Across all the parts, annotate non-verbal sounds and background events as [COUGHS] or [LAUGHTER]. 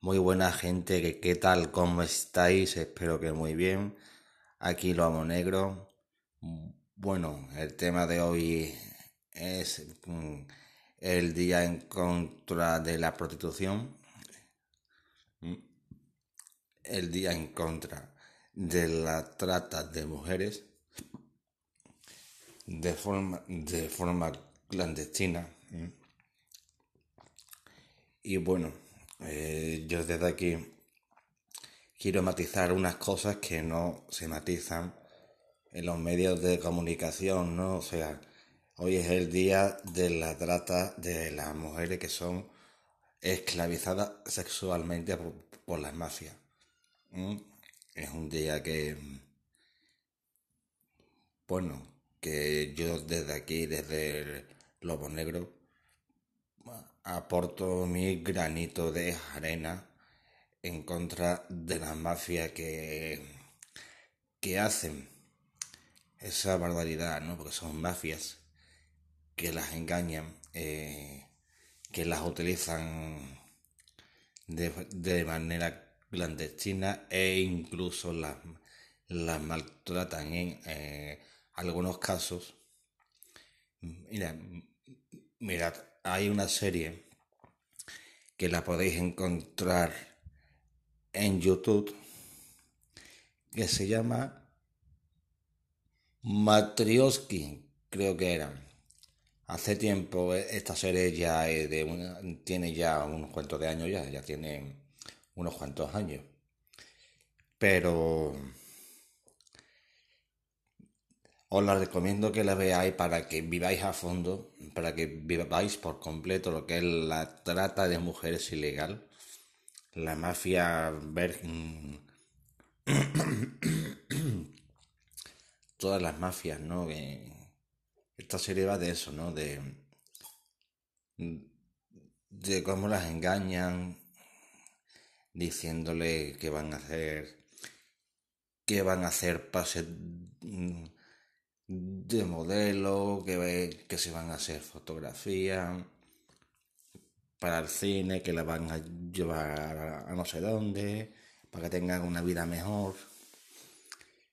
Muy buena gente, que qué tal, cómo estáis, espero que muy bien. Aquí lo amo negro. Bueno, el tema de hoy es mm, el día en contra de la prostitución. Mm, el día en contra de la trata de mujeres de forma, de forma clandestina. Mm. Y bueno, eh, yo desde aquí quiero matizar unas cosas que no se matizan en los medios de comunicación, ¿no? O sea, hoy es el día de la trata de las mujeres que son esclavizadas sexualmente por, las mafias. Es un día que, bueno, que yo desde aquí, desde el Lobo Negro, aporto mi granito de arena en contra de las mafias que, que hacen esa barbaridad, ¿no? Porque son mafias que las engañan, eh, que las utilizan de, manera clandestina e incluso las, las maltratan en eh, algunos casos. Mira, mirad, hay una serie que la podéis encontrar en YouTube que se llama Matrioski, creo que era. Hace tiempo eh, esta serie ya de tiene ya unos cuantos de años ya, ya tiene unos cuantos años. Pero os la recomiendo que la veáis para que viváis a fondo, para que viváis por completo lo que es la trata de mujeres ilegal, la mafia [COUGHS] todas las mafias, ¿no? esta serie va de eso, ¿no? De, de cómo las engañan, diciéndole que van a hacer, que van a hacer pases de modelo, que, que se van a hacer fotografías para el cine, que la van a llevar a, no sé dónde, para que tengan una vida mejor.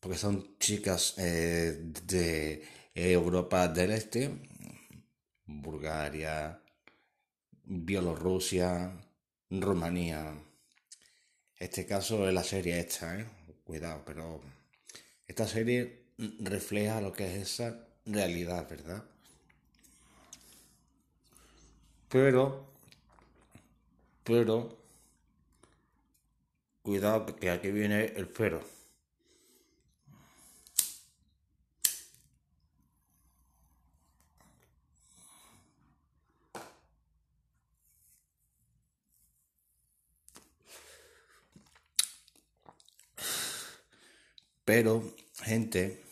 Porque son chicas eh, de Europa del Este, Bulgaria, Bielorrusia, Rumanía. Este caso es la serie esta, ¿eh? Cuidado, pero esta serie refleja lo que es esa realidad, ¿verdad? Pero, pero, cuidado que aquí viene el pero. Pero, gente,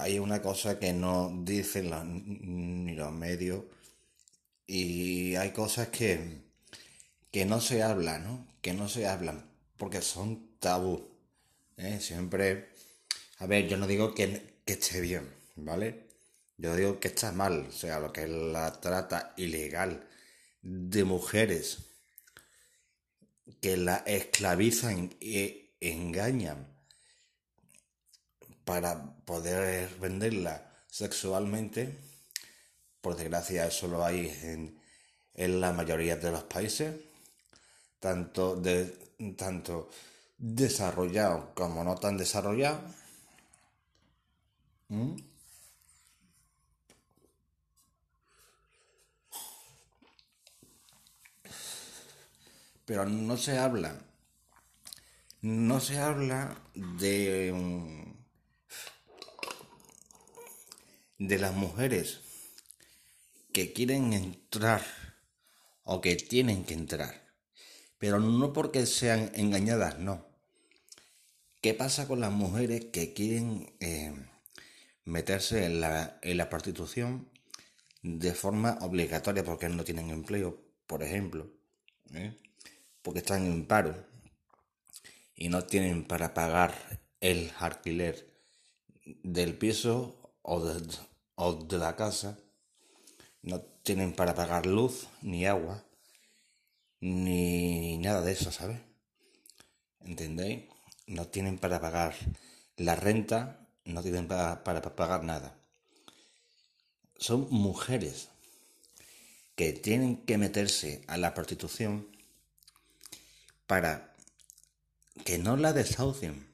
hay una cosa que no dicen ni los medios y hay cosas que, que no se hablan, ¿no? Que no se hablan porque son tabú. ¿eh? Siempre, a ver, yo no digo que, que esté bien, ¿vale? Yo digo que está mal, o sea, lo que es la trata ilegal de mujeres que la esclavizan e engañan para poder venderla sexualmente. Por desgracia eso lo hay en, la mayoría de los países, tanto, de, tanto desarrollados como no tan desarrollados. ¿Mm? Pero no se habla, no se habla de de las mujeres que quieren entrar o que tienen que entrar, pero no porque sean engañadas, no. ¿Qué pasa con las mujeres que quieren eh, meterse en la, en la prostitución de forma obligatoria porque no tienen empleo, por ejemplo? ¿eh? Porque están en paro y no tienen para pagar el alquiler del piso o, de la casa no tienen para pagar luz, ni agua, ni, nada de eso, ¿sabes? ¿Entendéis? No tienen para pagar la renta, no tienen para, para pagar nada. Son mujeres que tienen que meterse a la prostitución para que no la desahucien.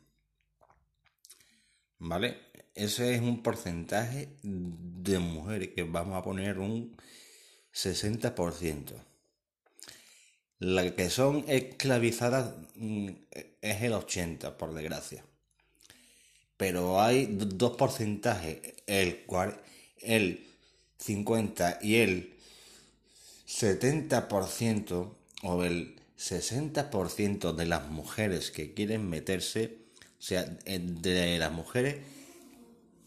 ¿Vale? Ese es un porcentaje de mujeres que vamos a poner un 60%. Las que son esclavizadas mm, es el 80%, por desgracia. Pero hay dos porcentajes, el, el 50 y el 70% o el 60% de las mujeres que quieren meterse, o sea, de las mujeres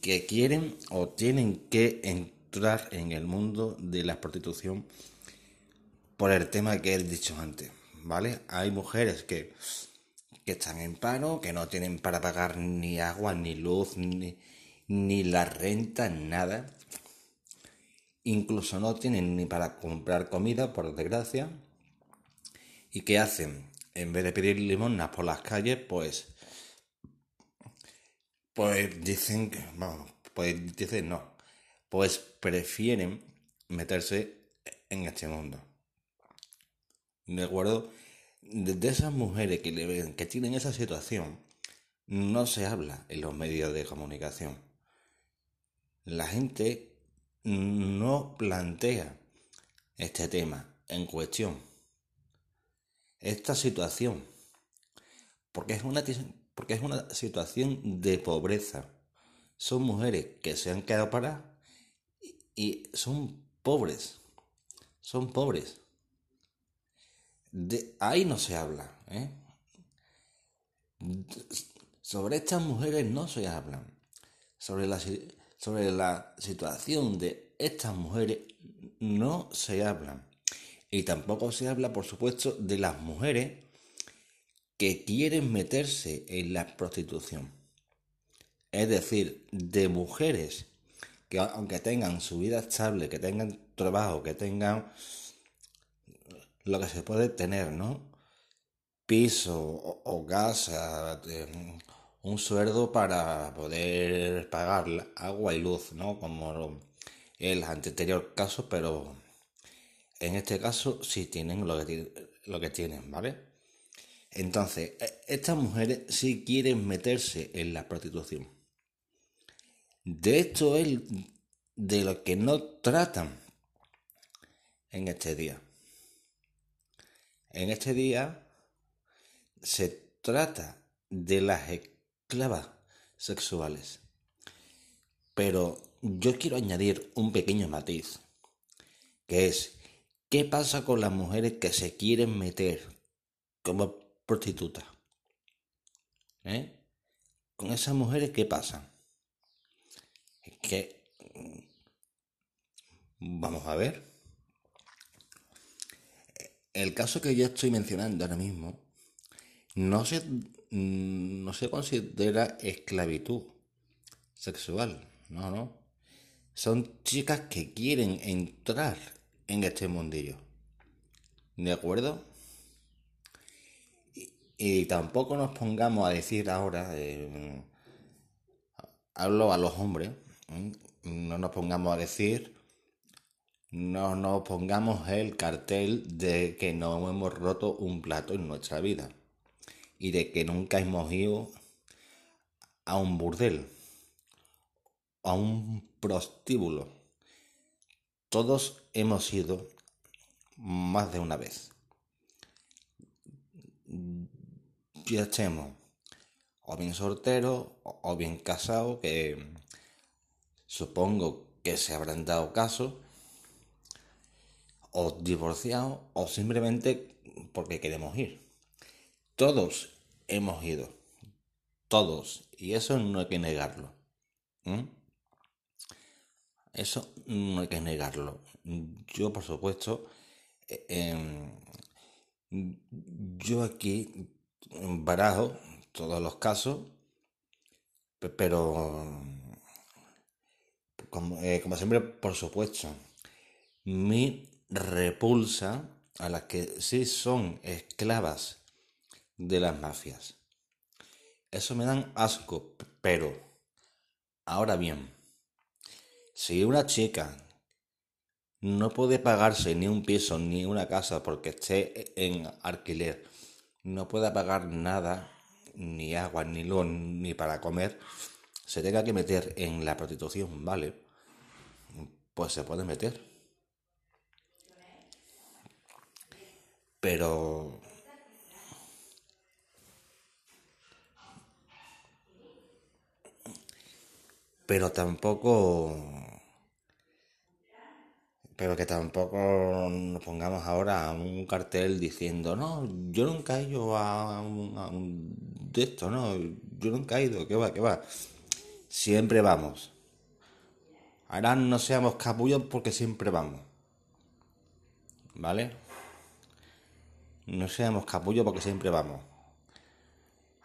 que quieren o tienen que entrar en el mundo de la prostitución por el tema que he dicho antes, ¿vale? Hay mujeres que, que están en paro, que no tienen para pagar ni agua, ni luz, ni, ni la renta, nada. Incluso no tienen ni para comprar comida, por desgracia. ¿Y qué hacen? En vez de pedir limonas por las calles, pues pues dicen que, vamos, pues dicen no, pues prefieren meterse en este mundo. ¿De acuerdo? De esas mujeres que, le ven, que tienen esa situación, no se habla en los medios de comunicación. La gente no plantea este tema en cuestión. Esta situación. Porque es una porque es una situación de pobreza. Son mujeres que se han quedado paradas y son pobres. Son pobres. De ahí no se habla. ¿eh? Sobre estas mujeres no se habla. Sobre la, sobre la situación de estas mujeres no se habla. Y tampoco se habla, por supuesto, de las mujeres que quieren meterse en la prostitución. Es decir, de mujeres que aunque tengan su vida estable, que tengan trabajo, que tengan lo que se puede tener, ¿no? Piso o, casa, un sueldo para poder pagar agua y luz, ¿no? Como el anterior caso, pero en este caso sí tienen lo que, lo que tienen, ¿vale? Entonces, e, estas mujeres sí quieren meterse en la prostitución. De esto es de lo que no tratan en este día. En este día se trata de las esclavas sexuales. Pero yo quiero añadir un pequeño matiz, que es, ¿qué pasa con las mujeres que se quieren meter como prostituta. ¿Eh? Con esas mujeres, ¿qué pasa? Es que... Mm, vamos a ver. El caso que yo estoy mencionando ahora mismo no se, mm, no se considera esclavitud sexual, no, no. Son chicas que quieren entrar en este mundillo. ¿De acuerdo? Y tampoco nos pongamos a decir ahora, eh, hablo a los hombres, no nos pongamos a decir, no nos pongamos el cartel de que no hemos roto un plato en nuestra vida y de que nunca hemos ido a un burdel, a un prostíbulo. Todos hemos ido más de una vez ya estemos o bien soltero o bien casado, que supongo que se habrán dado caso, o divorciado o simplemente porque queremos ir. Todos hemos ido, todos, y eso no hay que negarlo. Eso no hay que negarlo. Yo, por supuesto, eh, em, yo aquí barajo todos los casos, pero como, eh, como siempre, por supuesto, mi repulsa a las que sí son esclavas de las mafias. Eso me dan asco, pero ahora bien, si una chica no puede pagarse ni un piso ni una casa porque esté en alquiler, no puede pagar nada, ni agua, ni luz, ni para comer, se tenga que meter en la prostitución, ¿vale? Pues se puede meter. Pero pero tampoco pero que tampoco nos pongamos ahora un cartel diciendo no yo nunca he ido a un, de esto no yo nunca he ido que va que va siempre vamos. Ahora no seamos capullos porque siempre vamos. Vale no seamos capullos porque siempre vamos.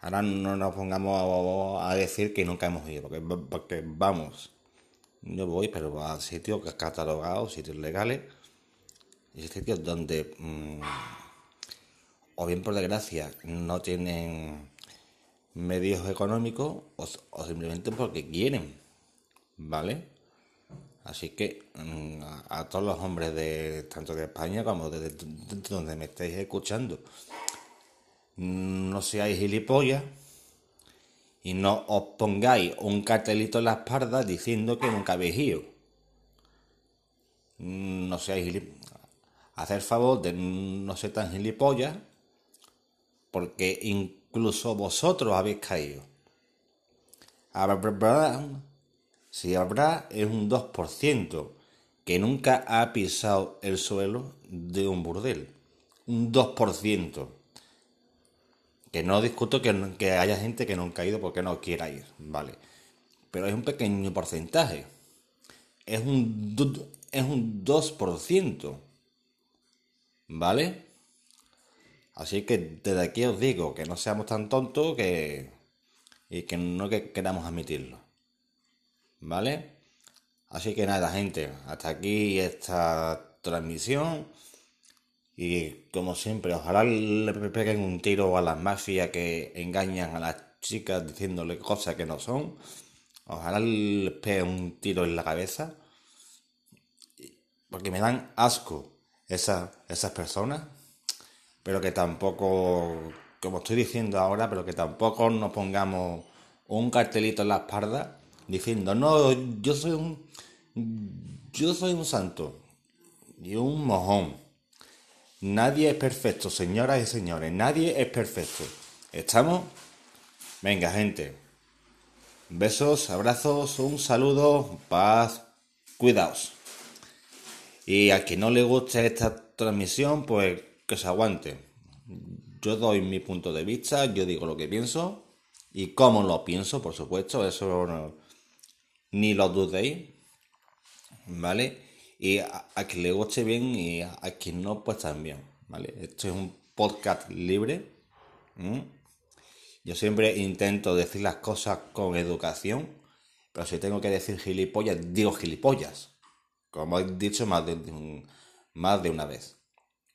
Ahora no nos pongamos a, decir que nunca hemos ido, porque, vamos. Yo voy, pero a sitios catalogados, sitios legales, y sitios donde, mm, o bien por desgracia, no tienen medios económicos o, simplemente porque quieren, ¿vale? Así que mm, a, todos los hombres de tanto de España como de donde me estéis escuchando, no seáis gilipollas y no os pongáis un cartelito en la espalda diciendo que nunca habéis ido. No seáis gilipollas. Hacer favor de no ser tan gilipollas porque incluso vosotros habéis caído. Si habrá es un 2% que nunca ha pisado el suelo de un burdel. Un 2%. Que no discuto que, que haya gente que nunca ha ido porque no quiera ir, ¿vale? Pero es un pequeño porcentaje. Es un, es un 2%. ¿Vale? Así que desde aquí os digo que no seamos tan tontos que, y que no que queramos admitirlo. ¿Vale? Así que nada, gente, hasta aquí esta transmisión. Y como siempre, ojalá le peguen un tiro a las mafias que engañan a las chicas diciéndole cosas que no son. Ojalá les peguen un tiro en la cabeza. Porque me dan asco esas, esas personas. Pero que tampoco, como estoy diciendo ahora, pero que tampoco nos pongamos un cartelito en la espalda diciendo, no, yo soy un, yo soy un santo y un mojón. Nadie es perfecto, señoras y señores. Nadie es perfecto. ¿Estamos? Venga, gente. Besos, abrazos, un saludo, paz, cuidaos. Y a quien no le guste esta transmisión, pues que se aguante. Yo doy mi punto de vista, yo digo lo que pienso y cómo lo pienso, por supuesto, eso ni lo dudéis, ¿vale? Y a, quien le guste bien y a, quien no, pues también, ¿vale? Esto es un podcast libre. Yo siempre intento decir las cosas con educación, pero si tengo que decir gilipollas, digo gilipollas, como he dicho más de, más de una vez,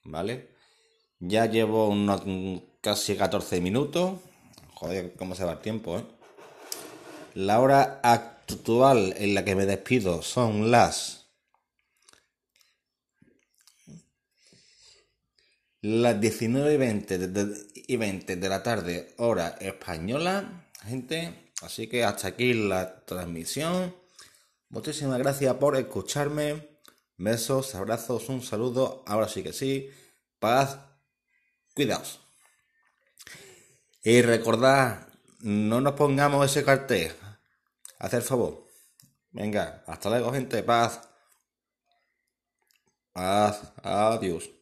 ¿vale? Ya llevo unos casi 14 minutos. Joder, cómo se va el tiempo, ¿eh? La hora actual en la que me despido son las las 19 y 20 de, y 20 de la tarde, hora española, gente. Así que hasta aquí la transmisión. Muchísimas gracias por escucharme. Besos, abrazos, un saludo. Ahora sí que sí. Paz. Cuidaos. Y recordad, no nos pongamos ese cartel. Hacer favor. Venga, hasta luego, gente. Paz. Paz. Adiós.